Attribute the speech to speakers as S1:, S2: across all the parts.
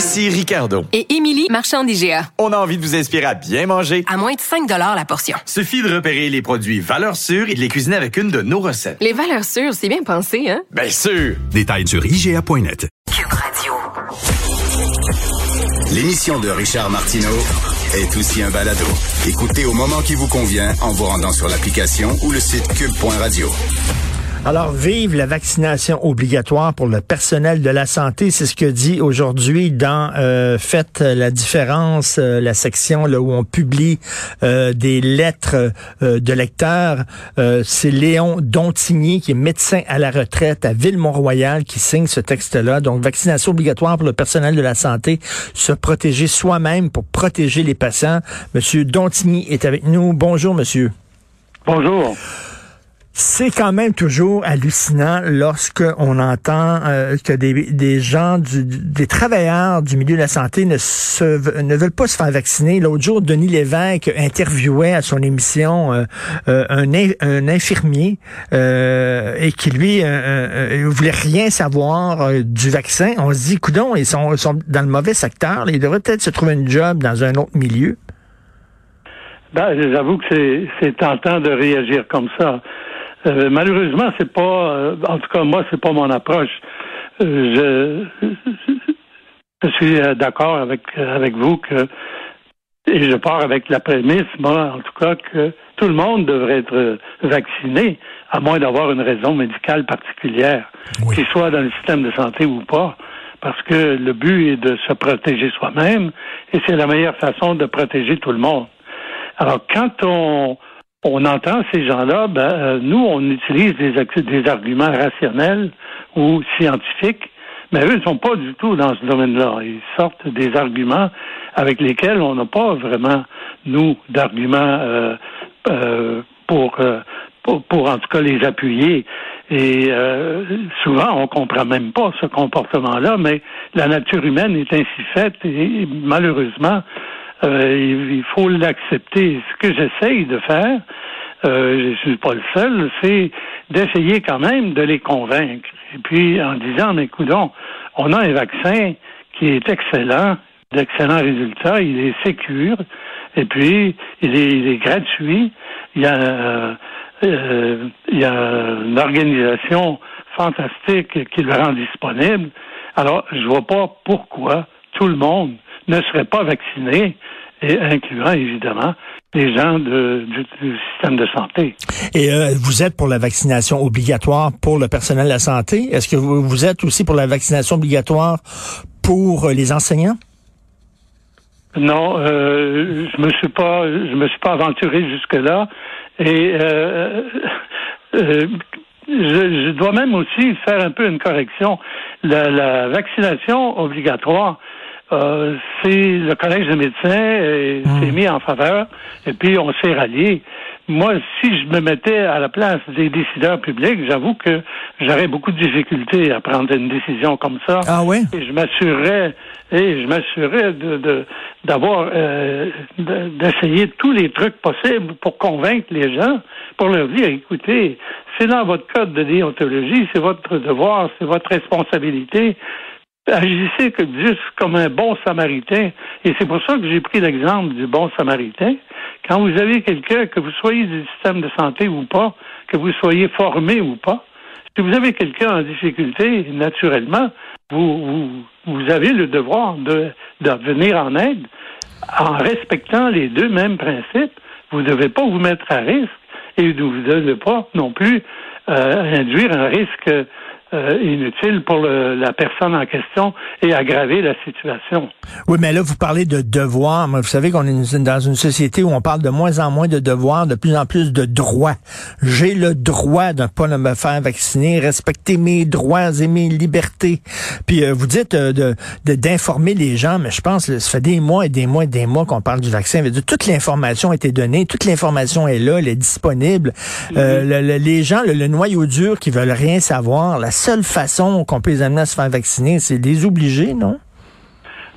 S1: Ici Ricardo.
S2: et Émilie, marchand d'IGA.
S1: On a envie de vous inspirer à bien manger.
S2: À moins de 5 la portion.
S1: Suffit de repérer les produits valeurs sûres et de les cuisiner avec une de nos recettes.
S2: Les valeurs sûres, c'est bien pensé, hein?
S1: Bien sûr!
S3: Détails sur IGA.net.
S2: Cube Radio.
S4: L'émission de Richard Martineau est aussi un balado. Écoutez au moment qui vous convient en vous rendant sur l'application ou le site cube.radio.
S5: Alors, vive la vaccination obligatoire pour le personnel de la santé. C'est ce que dit aujourd'hui dans euh, Faites la différence, euh, la section là, où on publie euh, des lettres de lecteurs. C'est Léon Dontigny, qui est médecin à la retraite à Ville-Mont-Royal, qui signe ce texte-là. Donc, vaccination obligatoire pour le personnel de la santé, se protéger soi-même pour protéger les patients. Monsieur Dontigny est avec nous. Bonjour, monsieur.
S6: Bonjour.
S5: C'est quand même toujours hallucinant lorsque on entend euh, que des, des gens, du, des travailleurs du milieu de la santé ne, se, ne veulent pas se faire vacciner. L'autre jour, Denis Lévesque interviewait à son émission euh, euh, un, in- un infirmier et qui lui voulait rien savoir du vaccin. On se dit, coudon, ils sont, dans le mauvais secteur. Ils devraient peut-être se trouver une job dans un autre milieu.
S6: Ben, j'avoue que c'est tentant de réagir comme ça. Euh, malheureusement, c'est pas, euh, en tout cas moi, c'est pas mon approche. Euh, je, je suis euh, d'accord avec avec vous que et je pars avec la prémisse, moi, en tout cas, que tout le monde devrait être vacciné, à moins d'avoir une raison médicale particulière, qu'il soit dans le système de santé ou pas. Parce que le but est de se protéger soi-même et c'est la meilleure façon de protéger tout le monde. Alors, quand on, on entend ces gens-là, ben, euh, nous, on utilise des, des arguments rationnels ou scientifiques, mais eux ne sont pas du tout dans ce domaine-là. Ils sortent des arguments avec lesquels on n'a pas vraiment, nous, d'arguments euh, euh, pour, euh, pour, pour, en tout cas, les appuyer. Et euh, souvent, on comprend même pas ce comportement-là, mais la nature humaine est ainsi faite et malheureusement, euh, il faut l'accepter. Ce que j'essaye de faire, euh, je suis pas le seul, c'est d'essayer quand même de les convaincre. Et puis en disant, mais écoutons, on a un vaccin qui est excellent, d'excellents résultats, il est sécure, et puis il est, il est gratuit. Il y a, euh, euh, il y a une organisation fantastique qui le rend disponible. Alors, je vois pas pourquoi tout le monde ne serait pas vacciné, et incluant évidemment les gens de- du, du système de santé.
S5: Et euh, vous êtes pour la vaccination obligatoire pour le personnel de la santé. Est-ce que vous, vous êtes aussi pour la vaccination obligatoire pour euh, les enseignants?
S6: Non, euh, je me suis pas, je me suis pas aventuré jusque là, et euh, euh, je, je dois même aussi faire un peu une correction. La, la vaccination obligatoire, euh, c'est le collège des médecins et s'est mis en faveur, et puis on s'est rallié. Moi, si je me mettais à la place des décideurs publics, j'avoue que j'aurais beaucoup de difficultés à prendre une décision comme ça.
S5: Ah ouais?
S6: Et je m'assurerais, et je m'assurerais de, de- d'avoir, euh, de- d'essayer tous les trucs possibles pour convaincre les gens, pour leur dire, écoutez, c'est dans votre code de déontologie, c'est votre devoir, c'est votre responsabilité. Agissez que juste comme un bon samaritain. Et c'est pour ça que j'ai pris l'exemple du bon samaritain. Quand vous avez quelqu'un, que vous soyez du système de santé ou pas, que vous soyez formé ou pas, si vous avez quelqu'un en difficulté, naturellement, vous, vous, vous avez le devoir de, de venir en aide en respectant les deux mêmes principes. Vous ne devez pas vous mettre à risque et vous ne devez pas non plus euh, induire un risque euh, inutile pour le, la personne en question et aggraver la situation.
S5: Oui, mais là, vous parlez de devoirs. Vous savez qu'on est dans une société où on parle de moins en moins de devoirs, de plus en plus de droits. J'ai le droit de ne pas me faire vacciner, respecter mes droits et mes libertés. Puis euh, vous dites euh, de d'informer les gens, mais je pense que ça fait des mois et des mois et des mois qu'on parle du vaccin. Toute l'information a été donnée, toute l'information est là, elle est disponible. Euh, le, les gens, le, noyau dur qui veulent rien savoir, la seule façon qu'on peut les amener à se faire vacciner, c'est les obliger, non?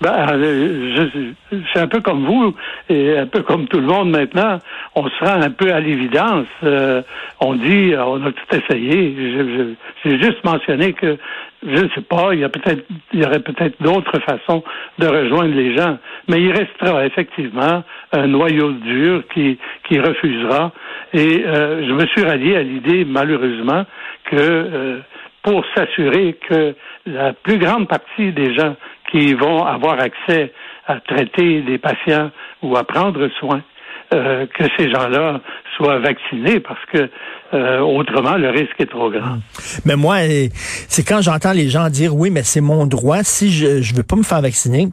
S6: Ben, euh, je, c'est un peu comme vous et un peu comme tout le monde maintenant. On se rend un peu à l'évidence. Euh, on dit, on a tout essayé. J'ai juste mentionné que je ne sais pas, il y a peut-être, il y aurait peut-être d'autres façons de rejoindre les gens, mais il restera effectivement un noyau dur qui qui refusera. Et euh, je me suis rallié à l'idée, malheureusement, que pour s'assurer que la plus grande partie des gens qui vont avoir accès à traiter des patients ou à prendre soin, euh, que ces gens-là soient vaccinés parce que euh, autrement le risque est trop grand.
S5: Mais moi, c'est quand j'entends les gens dire oui, mais c'est mon droit. Si je ne veux pas me faire vacciner,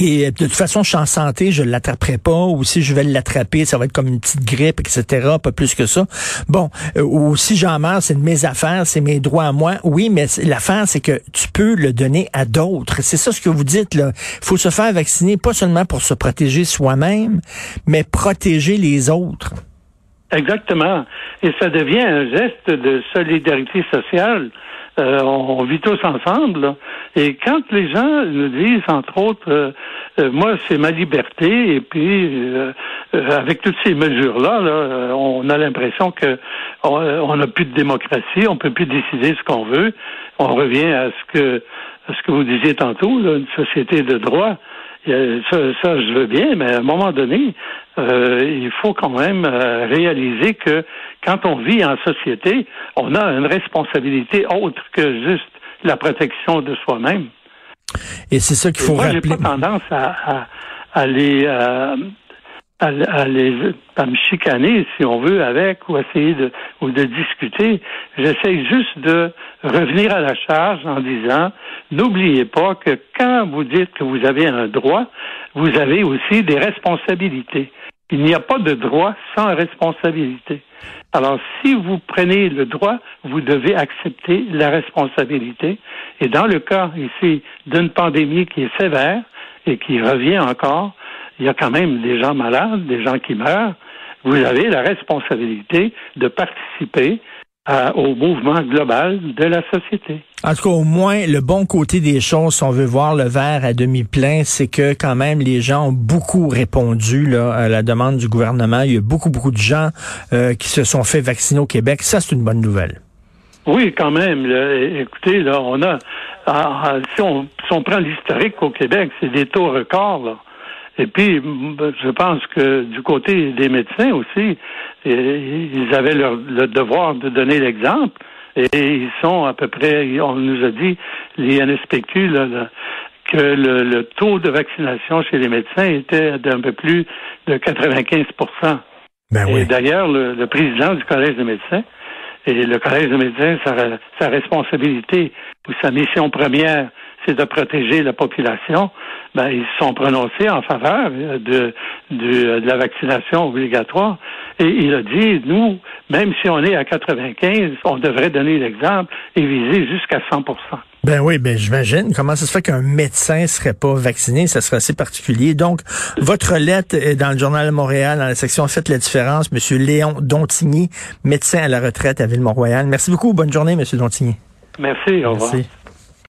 S5: Et de toute façon, je suis en santé, je l'attraperai pas, ou si je vais l'attraper, ça va être comme une petite grippe, etc., pas plus que ça. Bon, euh, ou si j'en meurs, c'est de mes affaires, c'est mes droits à moi. Oui, mais l'affaire, c'est que tu peux le donner à d'autres. C'est ça ce que vous dites, là. Il faut se faire vacciner, pas seulement pour se protéger soi-même, mais protéger les autres.
S6: Exactement. Et ça devient un geste de solidarité sociale. Euh, on, vit tous ensemble. Et quand les gens nous disent, entre autres, euh, euh, moi, c'est ma liberté, et puis avec toutes ces mesures-là, là, on a l'impression que on n'a plus de démocratie, on peut plus décider ce qu'on veut. On revient à ce que à ce que vous disiez tantôt, une société de droit. Ça, ça, je veux bien, mais à un moment donné, euh, il faut quand même euh, réaliser que quand on vit en société, on a une responsabilité autre que juste la protection de soi-même.
S5: Et c'est ça qu'il faut
S6: moi,
S5: rappeler.
S6: J'ai pas tendance à, à, à les, euh, à, à, les, à me chicaner, si on veut, avec, ou essayer de, ou de discuter. J'essaie juste de revenir à la charge en disant, n'oubliez pas que quand vous dites que vous avez un droit, vous avez aussi des responsabilités. Il n'y a pas de droit sans responsabilité. Alors, si vous prenez le droit, vous devez accepter la responsabilité. Et dans le cas ici d'une pandémie qui est sévère et qui revient encore, il y a quand même des gens malades, des gens qui meurent. Vous avez la responsabilité de participer au mouvement global de la société.
S5: En tout cas, au moins, le bon côté des choses, si on veut voir le verre à demi plein, c'est que quand même, les gens ont beaucoup répondu là, à la demande du gouvernement. Il y a beaucoup, beaucoup de gens euh, qui se sont fait vacciner au Québec. Ça, c'est une bonne nouvelle.
S6: Oui, quand même. écoutez, là, on a, ah, ah, si, on, si on prend l'historique au Québec, c'est des taux records. Là. Et puis, je pense que du côté des médecins aussi, ils avaient leur, le devoir de donner l'exemple. Et ils sont à peu près, on nous a dit, les NSPQ, que le, taux de vaccination chez les médecins était d'un peu plus de 95
S5: ben oui.
S6: Et d'ailleurs, le, président du Collège des médecins, et le Collège des médecins, sa, sa responsabilité ou sa mission première, c'est de protéger la population, ben, ils se sont prononcés en faveur de, de, la vaccination obligatoire. Et il a dit, nous, même si on est à 95, on devrait donner l'exemple et viser jusqu'à 100%
S5: ben oui, ben j'imagine. Comment ça se fait qu'un médecin serait pas vacciné? Ça serait assez particulier. Donc, votre lettre est dans le Journal de Montréal, dans la section Faites la différence. Monsieur Léon Dontigny, médecin à la retraite à Ville-Mont-Royal. Merci beaucoup. Bonne journée, Monsieur Dontigny.
S6: Merci. Au revoir. Merci.